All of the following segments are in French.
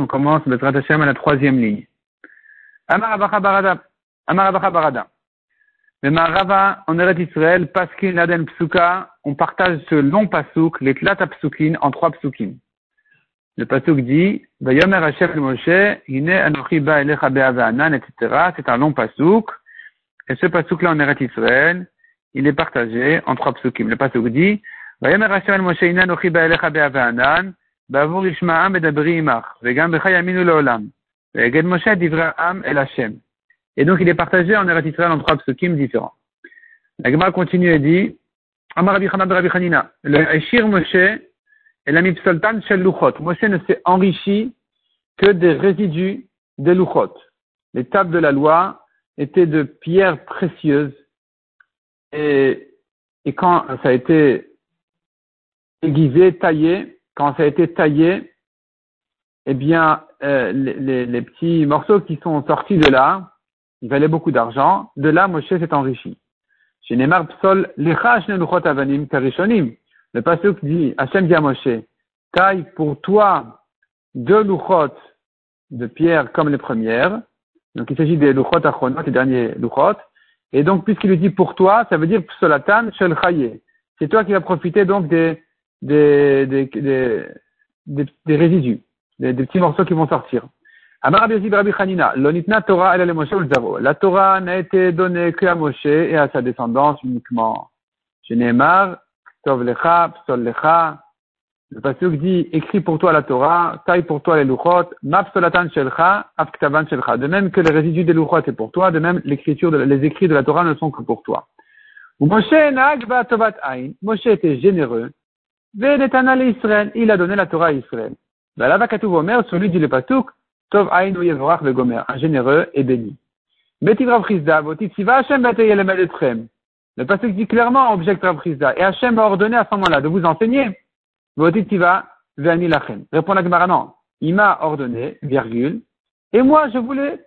on commence le à la troisième ligne. Amar Barada. Amar. Le Marava, en Eretz Israël, Paskin Laden Psuka, on partage ce long pasouk, les Tlata Psukin, en trois psukim. Le pasouk dit, Vayomer Hashem el Moshe, Hine Anochi Ba Elecha Be'avanan, etc. C'est un long pasouk. Et ce pasouk-là en Eretz Israël, il est partagé en trois psukim. Le pasouk dit, Vayomer Hashem el Moshe, Hine Anochi Ba Elecha Be'avanan, בעבור ישמעם מדברי עמך, וגם בך יאמינו לעולם. ויגד משה דברי העם אל השם. Et donc il est partagé en Eretz Israël en trois psukim différents. La Gemara continue et dit, Amar Rabbi Chanab Rabbi Chanina, le Eshir Moshe et la Mipsoltan Shel Luchot. Moshe ne s'est enrichi que des résidus des Luchot. Les tables de la loi étaient de pierres précieuses et, et quand ça a été aiguisé, taillé, quand ça a été taillé, eh bien, euh, les, les, les, petits morceaux qui sont sortis de là, ils valaient beaucoup d'argent. De là, Moshe s'est enrichi. Chez Neymar Psol. Le passage dit, Hachem dit à Moshe, taille pour toi deux luchot de pierre comme les premières. Donc, il s'agit des luchot achronot, les derniers luchot. Et donc, puisqu'il lui dit pour toi, ça veut dire psolatan shel C'est toi qui vas profiter donc des, des, des, des, résidus, des, petits morceaux qui vont sortir. La Torah n'a été donnée qu'à Moshe et à sa descendance uniquement. Tov. Le pasuk dit, écris pour toi la Torah, taille pour toi les luchot, mapsolatan shelcha, apktavan shelcha. De même que les résidus des luchot est pour toi, de même l'écriture, les écrits de la Torah ne sont que pour toi. Moshe était généreux Israël, il a donné la Torah à Israël. Celui dit le Pasuk, Tov Aïn Yevorach Vegomer, un généreux et béni. Le Pasuk dit clairement, objecte Rav Frisda, et Hashem a ordonné à ce moment-là de vous enseigner. Votitiva Ve'ani Lachem. Répond la Gemara, non. Il m'a ordonné, virgule, et moi je voulais,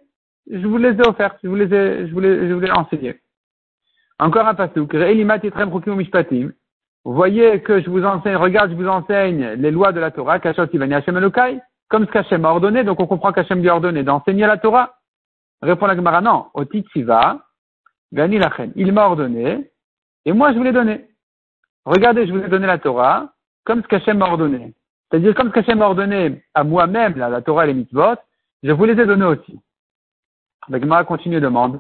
je vous les ai offertes, je vous les ai, je voulais, je voulais enseigner. Encore un Pasuk, Re'elimat Yitrem Mishpatim, voyez que je vous enseigne, regarde, je vous enseigne les lois de la Torah, comme ce qu'Hachem a ordonné, donc on comprend qu'Hachem lui a ordonné d'enseigner la Torah. Répond la Gemara, non, Otitsiva, Vani Lachen. Il m'a ordonné, et moi je vous l'ai donné. Regardez, je vous ai donné la Torah, comme ce qu'Hachem m'a ordonné. C'est-à-dire, comme ce qu'Hachem m'a ordonné à moi-même, la Torah et les mitzvot, je vous les ai donnés aussi. La Gemara continue et demande,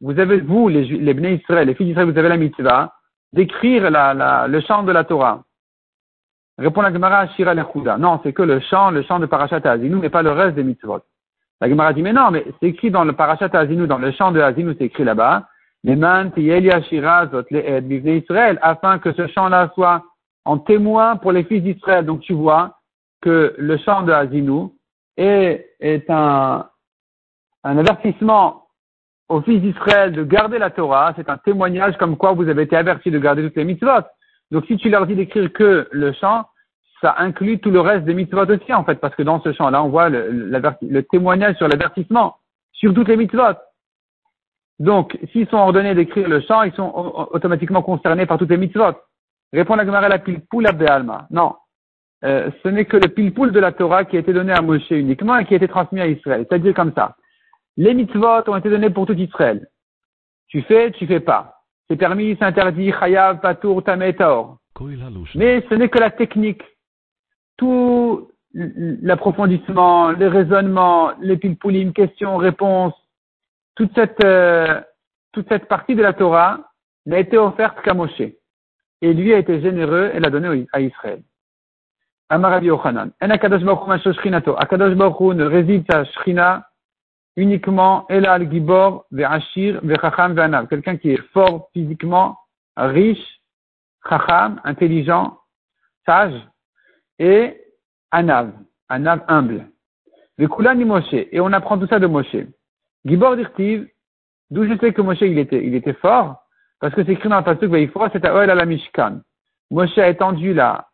vous avez, vous, les, les Israël, les fils d'Israël, vous avez la mitzvah d'écrire la, la, le chant de la Torah. Répond la Gemara Shira Lechuda. Non, c'est que le chant, le chant de Parashat Azinu, mais pas le reste des mitzvot. La Gemara dit, mais non, mais c'est écrit dans le Parashat Azinu, dans le chant de Azinu, c'est écrit là-bas. Israël, afin que ce chant-là soit en témoin pour les fils d'Israël. Donc tu vois que le chant de Azinu est, est un, un avertissement aux fils d'Israël de garder la Torah, c'est un témoignage comme quoi vous avez été avertis de garder toutes les mitzvot. Donc si tu leur dis d'écrire que le chant, ça inclut tout le reste des mitzvot aussi en fait, parce que dans ce chant-là, on voit le, témoignage sur l'avertissement, sur toutes les mitzvot. Donc, s'ils sont ordonnés d'écrire le chant, ils sont automatiquement concernés par toutes les mitzvot. Répond la Gemara la pilpoul Alma. Non. Euh, ce n'est que le pilpoul de la Torah qui a été donné à Moshe uniquement et qui a été transmis à Israël. C'est-à-dire comme ça. Les mitzvot ont été donnés pour tout Israël. Tu fais, tu fais pas. C'est permis, c'est interdit, chayav, patour, tametor. Mais ce n'est que la technique. Tout l'approfondissement, les raisonnements, les pilpoulim, questions, réponses, toute cette, euh, toute cette partie de la Torah n'a été offerte qu'à Moshe. Et lui a été généreux et l'a donné à Israël. Amarabi Yochanan. En Akadosh Baruch ne réside sa shrina uniquement Elal Gibor, Ve'achir, Ve'chacham, Ve'anav. Quelqu'un qui est fort physiquement, riche, chacham, intelligent, sage, et Anav, Anav humble. Ve'kulani Moshe. Et on apprend tout ça de Moshe. Gibor dirtiv, d'où je sais que Moshe il était, il fort, parce que c'est écrit dans le pasuk Ve'ifra, c'est à Oel à la Mishkan. Moshe a étendu la,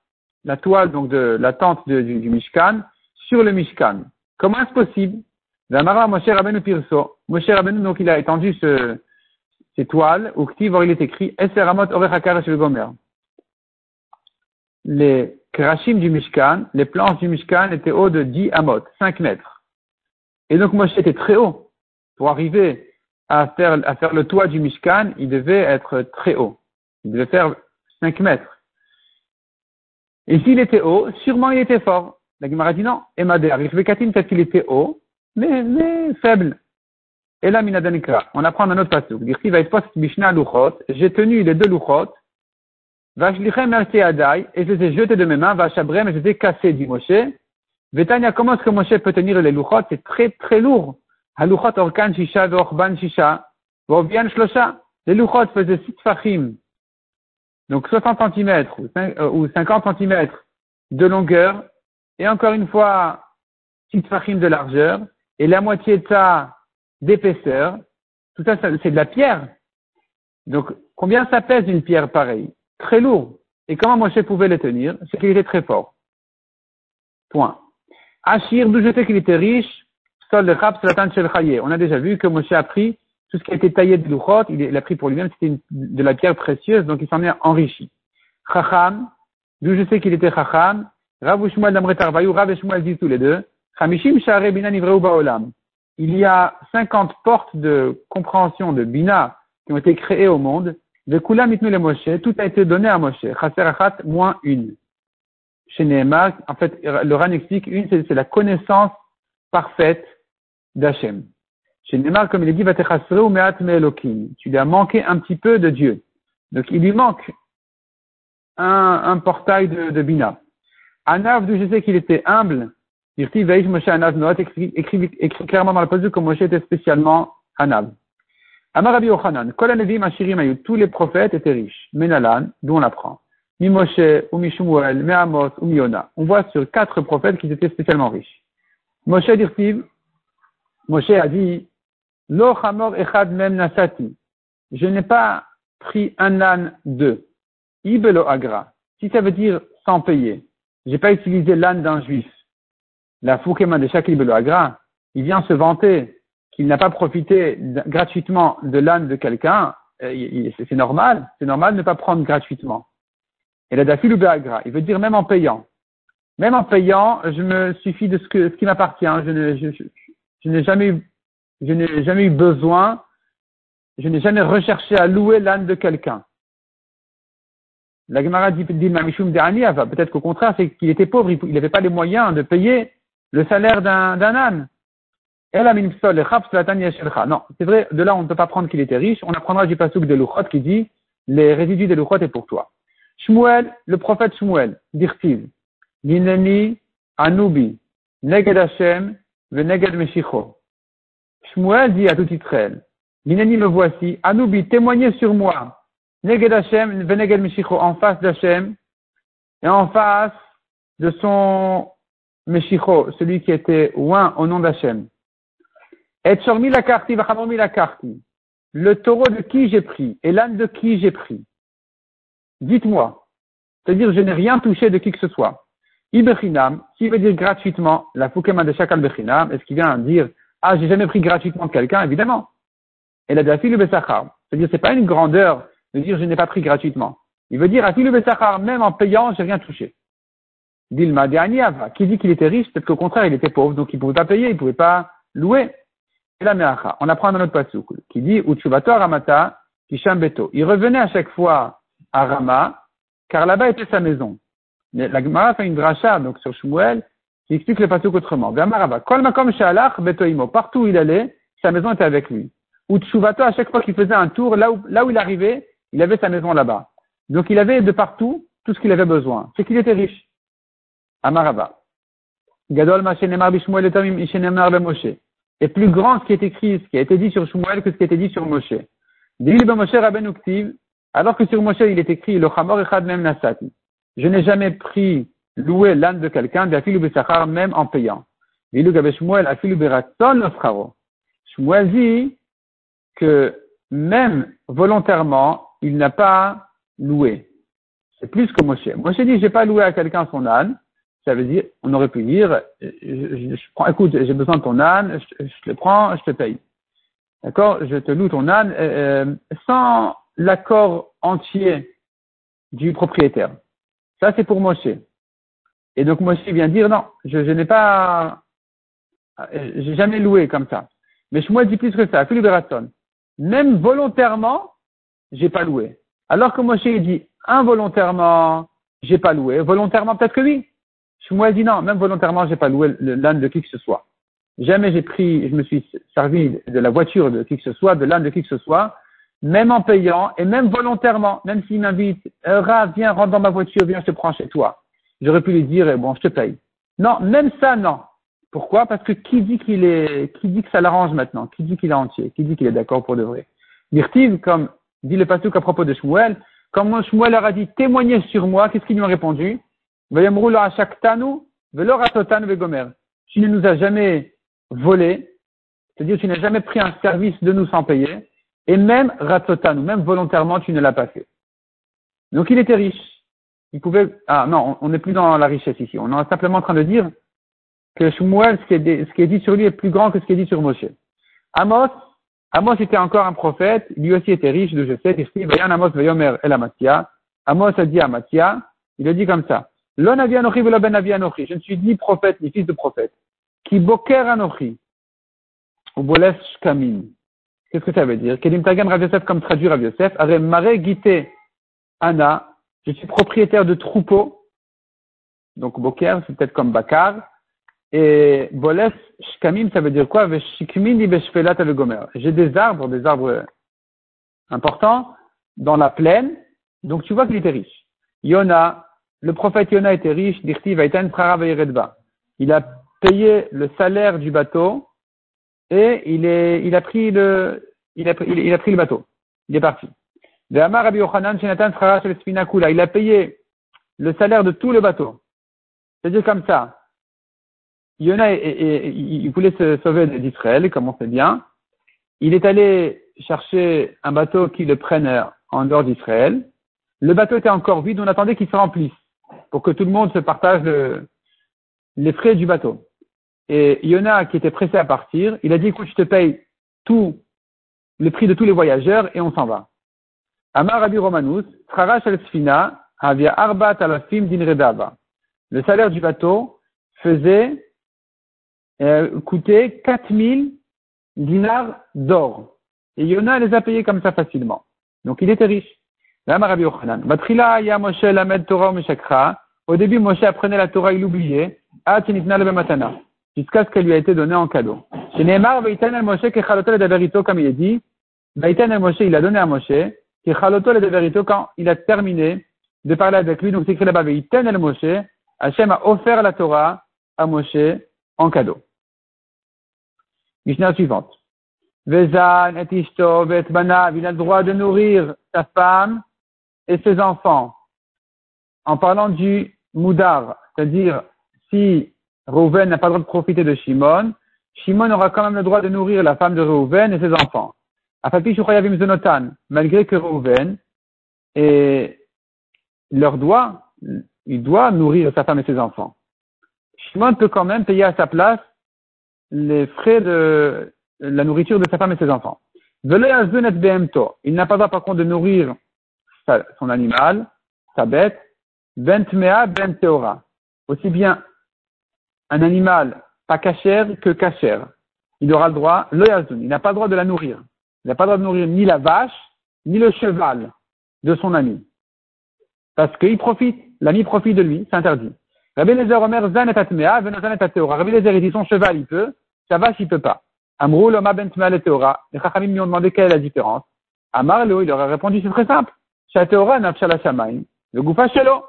la toile, donc de la tente du, du Mishkan, sur le Mishkan. Comment est-ce possible? Zamara Moshe Rabbeinu Pirso. Moshe Rabbeinu, donc, il a étendu ce, ces toiles, où il est écrit, Eseramot Orechakar Gomer. Les Krashim du Mishkan, les planches du Mishkan étaient hauts de 10 amot, 5 mètres. Et donc Moshe était très haut. Pour arriver à faire, à faire le toit du Mishkan, il devait être très haut. Il devait faire 5 mètres. Et s'il était haut, sûrement il était fort. La Gemara dit non. Madère, peut-être qu'il était haut, mais, mais faible. Et là, Minadanikra, on apprend un autre passage. Va Mishnah Luchot. J'ai tenu les deux Luchot. Vashlichem Adai, et je les ai jetés de mes mains. Vachabrem, et je les ai cassés, dit Moshe. Vetania, comment est-ce que Moshe peut tenir les Luchot? C'est très, très lourd. Haluchot Orkan Shisha, Vorban Shisha, Shlosha. Les Luchot faisaient six fachim. Donc 60 cm ou 50 euh, cm de longueur. Et encore une fois, six fachim de largeur. Et la moitié de ça d'épaisseur. Tout ça, c'est de la pierre. Donc, combien ça pèse une pierre pareille? Très lourd. Et comment Moshe pouvait le tenir? C'est qu'il était très fort. Point. Achir, d'où je sais qu'il était riche, sol de Shel On a déjà vu que Moshe a pris tout ce qui a été taillé de Luchot, il a pris pour lui-même, c'était de la pierre précieuse, donc il s'en est enrichi. Chacham, d'où je sais qu'il était Chacham, Rav Ushmuel d'Amretarvayou, Rav Shmuel tous les deux, Chamishim Share Bina Nivreu Baolam il y a 50 portes de compréhension de Bina qui ont été créées au monde. De Kula le Moshe, tout a été donné à Moshe. Chaser Achat, moins une. Chez Nehemar, en fait, le Ran explique une, c'est la connaissance parfaite d'Hachem. Chez Nehemar, comme il est dit, ou me'at me'elokim. Tu lui as manqué un petit peu de Dieu. Donc, il lui manque un, un portail de, de Bina. Anav, d'où je sais qu'il était humble, Moshe Anav écrit, écrit, clairement dans la posture que Moshe était spécialement Anav. Amarabi Ochanan, Kolanevim Ashirim Ayut, tous les prophètes étaient riches. Menalan, d'où on apprend. Mi Moshe, ou Mi Shumuel, ou Mi Yona. On voit sur quatre prophètes qui étaient spécialement riches. Moshe Dirtiv, Moshe a dit, Lo Hamor Echad Mem Nasati. Je n'ai pas pris un âne de. Ibelo Agra. Si ça veut dire sans payer. J'ai pas utilisé l'âne d'un juif la Foukema de Shakil Beloagra, il vient se vanter qu'il n'a pas profité gratuitement de l'âne de quelqu'un, euh, c'est normal, c'est normal de ne pas prendre gratuitement. Et la Dafil Beagra, il veut dire même en payant. Même en payant, je me suffis de ce, qui m'appartient. Je, n'ai jamais eu, besoin, je n'ai jamais recherché à louer l'âne de quelqu'un. La Gemara dit, dit peut-être qu'au contraire, c'est qu'il était pauvre, il n'avait pas les moyens de payer le salaire d'un âne. Non, c'est vrai, de là on ne peut pas prendre qu'il était riche. On apprendra du pasouk de Luchot qui dit les résidus de Luchot est pour toi. Shmuel, le prophète Shmuel, dirtiv, Nineni, Anubi, Neged Hashem, Veneged Meshicho. Shmuel dit à tout Israël, Nineni me voici, Anubi, témoignez sur moi, Neged Hashem, Veneged Meshicho, en face d'Hashem, et en face de son Meshicho, celui qui était oint au nom d'Hachem. Et Shormi la karti, la. Le taureau de qui j'ai pris et l'âne de qui j'ai pris. Dites-moi. C'est-à-dire, je n'ai rien touché de qui que ce soit. Ibechinam, qui veut dire gratuitement, la Fukema de Shakal Bechinam, est-ce qu'il vient dire, ah, j'ai jamais pris gratuitement de quelqu'un, évidemment. Et la Dafilu Besachar. C'est-à-dire, c'est pas une grandeur de dire je n'ai pas pris gratuitement. Il veut dire, Afilu Besachar, même en payant, j'ai rien touché. Dilma de Qui dit qu'il était riche, peut-être qu'au contraire, il était pauvre, donc il ne pouvait pas payer, il ne pouvait pas louer. Et la meacha. On apprend dans notre pasouk, qui dit, Ramata, Beto. Il revenait à chaque fois à Rama, car là-bas était sa maison. Mais la Gemara fait une dracha, donc sur Shmuel, qui explique le pasouk autrement. Partout où il allait, sa maison était avec lui. Uchuvato, à chaque fois qu'il faisait un tour, là où, là où il arrivait, il avait sa maison là-bas. Donc il avait de partout tout ce qu'il avait besoin. C'est qu'il était riche. Amaraba. Gadol le Moshe. Et plus grand ce qui est écrit, ce qui a été dit sur Shmuel que ce qui a été dit sur Moshe. Alors que sur Moshe il est écrit le Chamor Echad Mem Nasati. Je n'ai jamais pris louer l'âne de quelqu'un, même en payant. Shmuel dit que même volontairement, il n'a pas loué. C'est plus que Moshe. Moshe dit, j'ai pas loué à quelqu'un son âne, ça veut dire, on aurait pu dire, je, prends, écoute, j'ai besoin de ton âne, je, te le prends, je te paye. D'accord? Je te loue ton âne euh, euh, sans l'accord entier du propriétaire. Ça, c'est pour Moshe. Et donc Moshe vient dire non, je, je n'ai pas, j'ai jamais loué comme ça. Mais Shmuel dit plus que ça, Philippe Même volontairement, j'ai pas loué. Alors que Moshe dit involontairement, j'ai pas loué. Volontairement, peut-être que oui. Shmuel dit non, même volontairement, j'ai pas loué l'âne de qui que ce soit. Jamais j'ai pris, je me suis servi de la voiture de qui que ce soit, de l'âne de qui que ce soit, même en payant et même volontairement, même s'il m'invite, Ra, viens, rentre dans ma voiture, viens, je te prends chez toi. J'aurais pu lui dire, bon, je te paye. Non, même ça, non. Pourquoi? Parce que qui dit qu'il est, qui dit que ça l'arrange maintenant? Qui dit qu'il est entier? Qui dit qu'il est d'accord pour de vrai? Dirtiv, comme dit le pasteur à propos de Shmuel, quand Shmuel leur a dit témoignez sur moi, qu'est-ce qu'il lui a répondu? Tu ne nous as jamais volé, c'est-à-dire tu n'as jamais pris un service de nous sans payer, et même ratotanu, même volontairement tu ne l'as pas fait. Donc il était riche. Il pouvait, ah non, on n'est plus dans la richesse ici. On est simplement en train de dire que Shmuel, ce qui, est, dit sur lui est plus grand que ce qui est dit sur Moshe. Amos, Amos était encore un prophète, lui aussi était riche, de je sais, Amos. Amos a dit à il a dit comme ça, L'on ben Je ne suis ni prophète, ni fils de prophète. Qui boker anochi. Ou boles shkamim. Qu'est-ce que ça veut dire? Kedim tagan Rav Yosef comme traduit Rav Yosef. Are mare gite ana. Je suis propriétaire de troupeaux. Donc boker, c'est peut-être comme bakar. Et boles shkamim, ça veut dire quoi? J'ai des arbres, des arbres importants dans la plaine. Donc tu vois qu'il était riche. Yona, le prophète Yona était riche. Il a payé le salaire du bateau et il, a pris le, il, a pris le bateau. Il est parti. Il a payé le salaire de tout le bateau. C'est-à-dire comme ça. Yona, il voulait se sauver d'Israël, comme on sait bien. Il est allé chercher un bateau qui le prenne en dehors d'Israël. Le bateau était encore vide, on attendait qu'il se remplisse pour que tout le monde se partage les frais du bateau. Et Yona, qui était pressé à partir, il a dit, écoute, je te paye tout le prix de tous les voyageurs et on s'en va. Amar Romanus, Trarash al avia arbat alafim din Le salaire du bateau faisait, euh, coûtait 4000 dinars d'or. Et Yona les a payés comme ça facilement. Donc il était riche. Au début, Moshe apprenait la Torah, il l'oubliait. Ah, jusqu'à ce qu'elle lui a été donnée en cadeau. Chez Neymar, comme il est dit, il a donné à Moshe, quand il a terminé de parler avec lui, donc c'est écrit là-bas, Moshe, Hachem a offert la Torah à Moshe en cadeau. Mishnah suivante. Vezan et Ishto il a le droit de nourrir sa femme et ses enfants. En parlant du Moudar, c'est-à-dire si Reuven n'a pas le droit de profiter de Shimon. Shimon aura quand même le droit de nourrir la femme de Reuven et ses enfants. Malgré que Reuven et leur doit, il doit nourrir sa femme et ses enfants. Shimon peut quand même payer à sa place les frais de la nourriture de sa femme et ses enfants. Il n'a pas le droit par contre de nourrir son animal, sa bête, bentmea ben Aussi bien un animal pas cachère que cachère. Il aura le droit, le il n'a pas le droit de la nourrir. Il n'a pas le droit de nourrir ni la vache, ni le cheval de son ami. Parce qu'il profite, l'ami profite de lui, c'est interdit. Rabbi Lezer Omer Zan et Atmea, Venazan et Ateora. Rabbi Lezer, il dit son cheval, il peut, sa vache, il peut pas. Amrou, l'Oma ben Tmea et Teora. Les Chachamim lui ont demandé quelle est la différence. Amar, il leur a répondu, c'est très simple. Le goufa Shelo.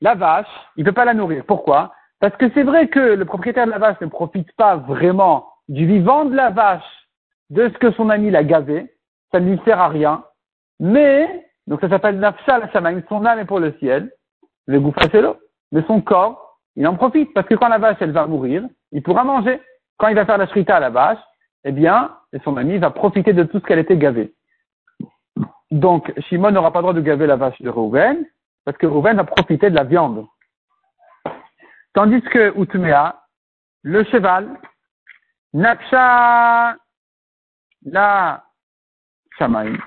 La vache, il peut pas la nourrir. Pourquoi? Parce que c'est vrai que le propriétaire de la vache ne profite pas vraiment du vivant de la vache, de ce que son ami l'a gavé, ça ne lui sert à rien, mais, donc ça s'appelle nafshal shamaim, son âme est pour le ciel, le l'eau, mais son corps, il en profite, parce que quand la vache, elle va mourir, il pourra manger. Quand il va faire la shrita à la vache, eh bien, son ami va profiter de tout ce qu'elle était gavée. Donc, Shimon n'aura pas le droit de gaver la vache de Reuven, parce que Reuven va profiter de la viande. Tandis que Utmea, le cheval, Naksha la Shamaim.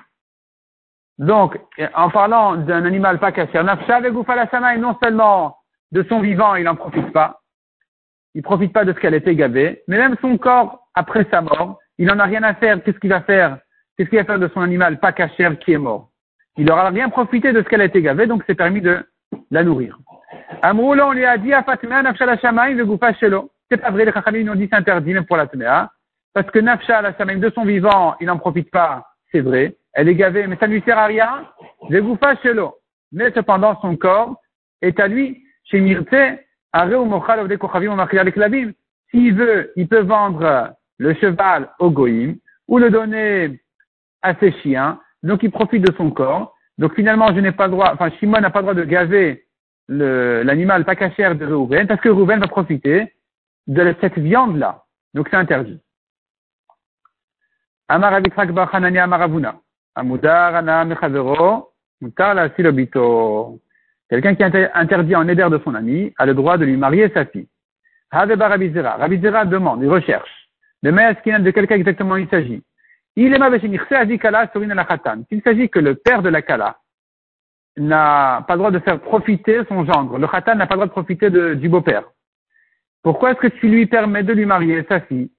Donc, en parlant d'un animal pas caché, Nafsha la Shamaim, non seulement de son vivant, il n'en profite pas. Il profite pas de ce qu'elle était gavée. Mais même son corps, après sa mort, il n'en a rien à faire. Qu'est-ce qu'il va faire? Qu'est-ce qu'il va faire de son animal pas cachère qui est mort Il n'aura rien profité de ce qu'elle a été gavée, donc c'est permis de la nourrir. Amroula, on lui a dit à Fatima, Nafsha la Shamaim, Shelo. C'est pas vrai, les Chachamim nous dit c'est interdit, même pour la Tmea. Parce que Nafsha la Shamaim, de son vivant, il n'en profite pas, c'est vrai. Elle est gavée, mais ça ne lui sert à rien. Shelo. Mais cependant, son corps est à lui. Chez Mirte, s'il veut, il peut vendre le cheval au goïm ou le donner à ses chiens. Donc il profite de son corps. Donc finalement, je n'ai pas le droit, enfin Shimon n'a pas le droit de gaver l'animal pas cachère de Reuven parce que Reuven va profiter de cette viande-là. Donc c'est interdit. Amar Amaravuna. Amudar. Mutar. Quelqu'un qui interdit en éder de son ami a le droit de lui marier sa fille. Rabizera. Demande, il recherche. De de quelqu'un exactement il s'agit? Il s'agit que le père de la Kala n'a pas le droit de faire profiter son gendre, le Khatan n'a pas le droit de profiter du beau-père. Pourquoi est-ce que tu lui permets de lui marier sa fille?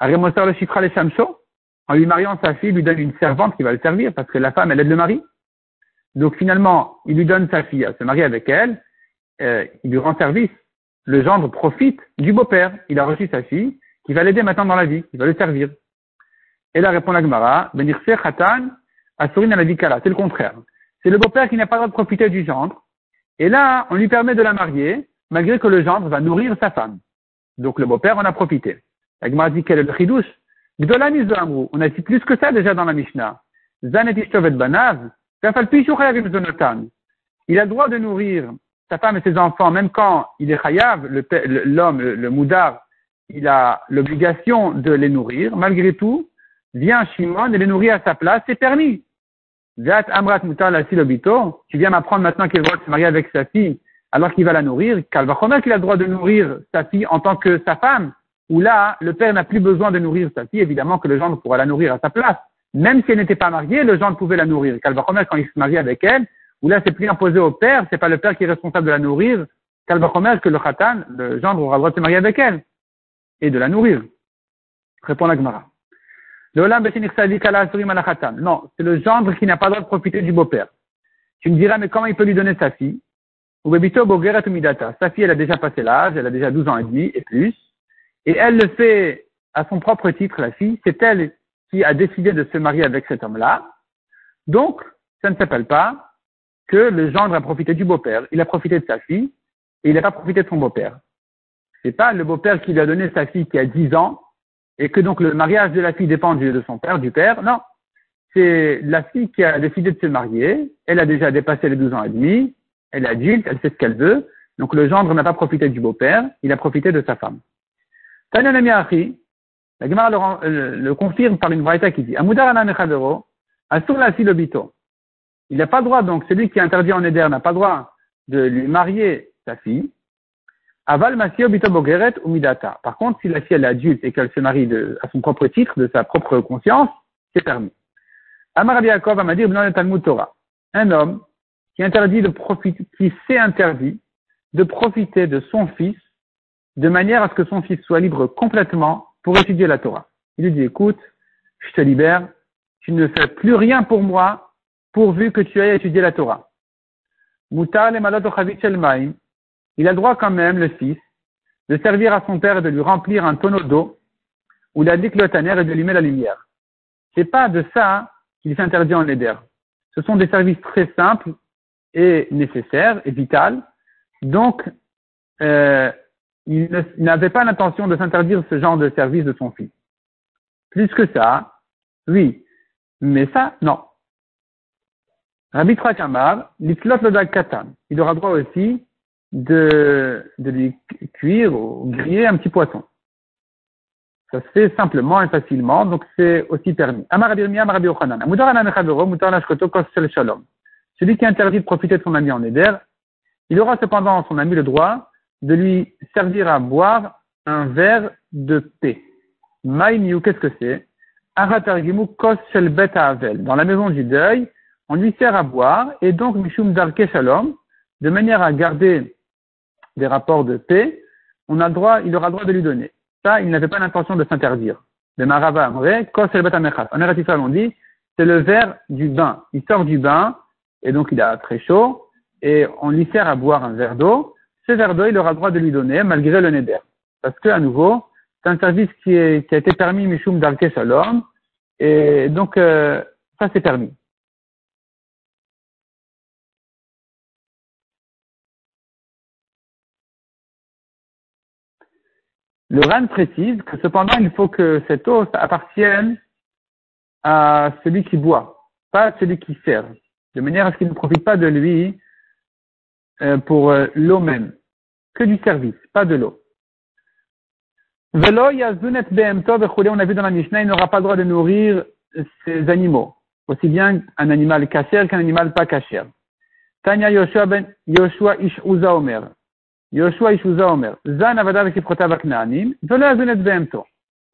Le Shifra le Shamsho En lui mariant sa fille, il lui donne une servante qui va le servir parce que la femme, elle aide le mari. Donc finalement, il lui donne sa fille à se marier avec elle, euh, il lui rend service. Le gendre profite du beau-père. Il a reçu sa fille, qui va l'aider maintenant dans la vie, qui va le servir. Et là répond la Gemara, Benirse Khatan, Asurin à la C'est le contraire. C'est le beau-père qui n'a pas le droit de profiter du gendre. Et là, on lui permet de la marier, malgré que le gendre va nourrir sa femme. Donc le beau-père en a profité. La Gemara dit quel est le chidouche On a dit plus que ça déjà dans la Mishnah. Banav, il a le droit de nourrir sa femme et ses enfants, même quand il est chayav, l'homme, le, le, moudar, il a l'obligation de les nourrir. Malgré tout, vient Shimon et les nourrir à sa place, c'est permis. Amrat tu viens m'apprendre maintenant de se marier avec sa fille alors qu'il va la nourrir. Kalvachomer qu'il a le droit de nourrir sa fille en tant que sa femme, où là, le père n'a plus besoin de nourrir sa fille, évidemment que le gendre pourra la nourrir à sa place. Même si elle n'était pas mariée, le gendre pouvait la nourrir. Kalvachomer, quand il se marie avec elle, où là, c'est plus imposé au père, c'est pas le père qui est responsable de la nourrir. Kalvachomer, que le khatan, le gendre aura le droit de se marier avec elle. Et de la nourrir. Répond la Gemara. Non, c'est le gendre qui n'a pas le droit de profiter du beau-père. Tu me diras, mais comment il peut lui donner sa fille? Sa fille, elle a déjà passé l'âge, elle a déjà 12 ans et demi et plus. Et elle le fait à son propre titre, la fille. C'est elle qui a décidé de se marier avec cet homme-là. Donc, ça ne s'appelle pas que le gendre a profité du beau-père. Il a profité de sa fille et il n'a pas profité de son beau-père. C'est pas le beau-père qui lui a donné sa fille qui a 10 ans et que donc le mariage de la fille dépend de son père, du père. Non. C'est la fille qui a décidé de se marier. Elle a déjà dépassé les 12 ans et demi. Elle est adulte, elle sait ce qu'elle veut. Donc le gendre n'a pas profité du beau-père, il a profité de sa femme. Tanya la Gemara le, le, confirme par une vraie qui dit Amudar Mechadero, Asur la silobito. Il n'a pas droit, donc celui qui est interdit en Éder n'a pas droit de lui marier sa fille. Aval Masio Bogeret ou. Par contre, si la fille est adulte et qu'elle se marie de, à son propre titre, de sa propre conscience, c'est permis. Amar Yaakov va dire Torah. Un homme qui interdit de profiter, qui s'est interdit de profiter de son fils de manière à ce que son fils soit libre complètement pour étudier la Torah. Il lui dit, écoute, je te libère, tu ne fais plus rien pour moi pourvu que tu ailles étudier la Torah. Il a droit quand même, le fils, de servir à son père et de lui remplir un tonneau d'eau ou la diclotanère et mettre la lumière. C'est pas de ça qu'il s'interdit en éder. Ce sont des services très simples et nécessaires et vitales. Donc, euh, il n'avait pas l'intention de s'interdire ce genre de service de son fils. Plus que ça, oui. Mais ça, non. Rabbi Trakamar, l'itlot le katan. Il aura droit aussi de, lui cuire ou griller un petit poisson. Ça se fait simplement et facilement, donc c'est aussi permis. Celui qui interdit de profiter de son ami en éder, il aura cependant son ami le droit de lui servir à boire un verre de paix. Maïmiu, qu'est-ce que c'est? Dans la maison du deuil, on lui sert à boire, et donc Mishum Darke Shalom, de manière à garder des rapports de paix, on a droit, il aura le droit de lui donner. Ça, il n'avait pas l'intention de s'interdire. Le Marava Amre, En Eretz on dit, c'est le verre du bain. Il sort du bain, et donc il a très chaud, et on lui sert à boire un verre d'eau. Ce verre d'eau, il aura le droit de lui donner, malgré le neder. Parce que, à nouveau, c'est un service qui a été permis Mishum Darke Shalom, et donc, euh, ça c'est permis. Le RAN précise que cependant, il faut que cette eau appartienne à celui qui boit, pas à celui qui sert, de manière à ce qu'il ne profite pas de lui euh, pour euh, l'eau même, que du service, pas de l'eau. Velo on a vu dans la Mishnah, il n'aura pas le droit de nourrir ses animaux, aussi bien un animal kasher qu'un animal pas kasher. Tanya Yoshua ben Yoshua ish Omer. Yoshua Ishuza Omer.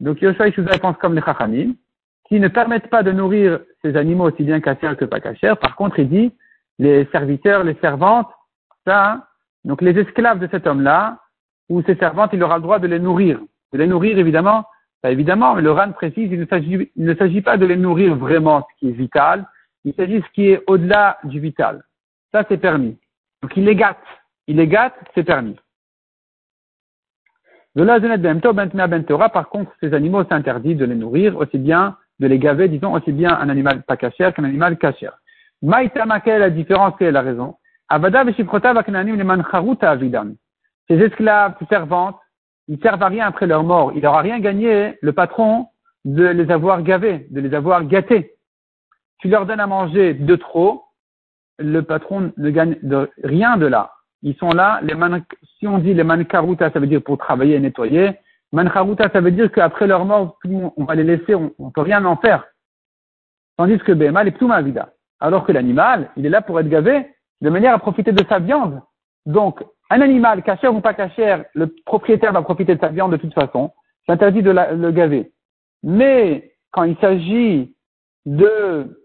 Donc Yoshua Ishuza pense comme les Chachamim, qui ne permettent pas de nourrir ces animaux aussi bien kasher que pas kasher. Par contre, il dit, les serviteurs, les servantes, ça, donc les esclaves de cet homme-là, ou ses servantes, il aura le droit de les nourrir. De les nourrir, évidemment, évidemment, mais le RAN précise, il ne s'agit pas de les nourrir vraiment ce qui est vital, il s'agit de ce qui est au-delà du vital. Ça, c'est permis. Donc il les gâte il les gâte, c'est permis. Par contre, ces animaux, c'est interdit de les nourrir, aussi bien, de les gaver, disons, aussi bien un animal pas cachère qu'un animal cachère. Maïtama, quelle est la différence, quelle est la raison? Ces esclaves, ces servantes, ils servent à rien après leur mort. Il n'aura rien gagné, le patron, de les avoir gavés, de les avoir gâtés. Tu leur donnes à manger de trop, le patron ne gagne rien de là. Ils sont là, les man, si on dit les mankaruta, ça veut dire pour travailler et nettoyer. Mankaruta, ça veut dire qu'après leur mort, on va les laisser, on, ne peut rien en faire. Tandis que Bema, est ma vida. Alors que l'animal, il est là pour être gavé, de manière à profiter de sa viande. Donc, un animal, cachère ou pas cachère, le propriétaire va profiter de sa viande de toute façon. C'est interdit de le gaver. Mais, quand il s'agit de,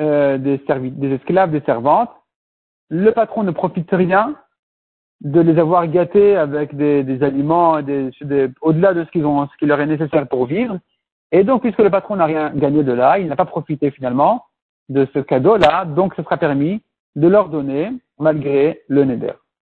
euh, des, des esclaves, des servantes, le patron ne profite rien de les avoir gâtés avec des, des aliments des, au-delà de ce qu'ils ont, ce qui leur est nécessaire pour vivre. Et donc, puisque le patron n'a rien gagné de là, il n'a pas profité finalement de ce cadeau-là, donc ce sera permis de leur donner malgré le neder.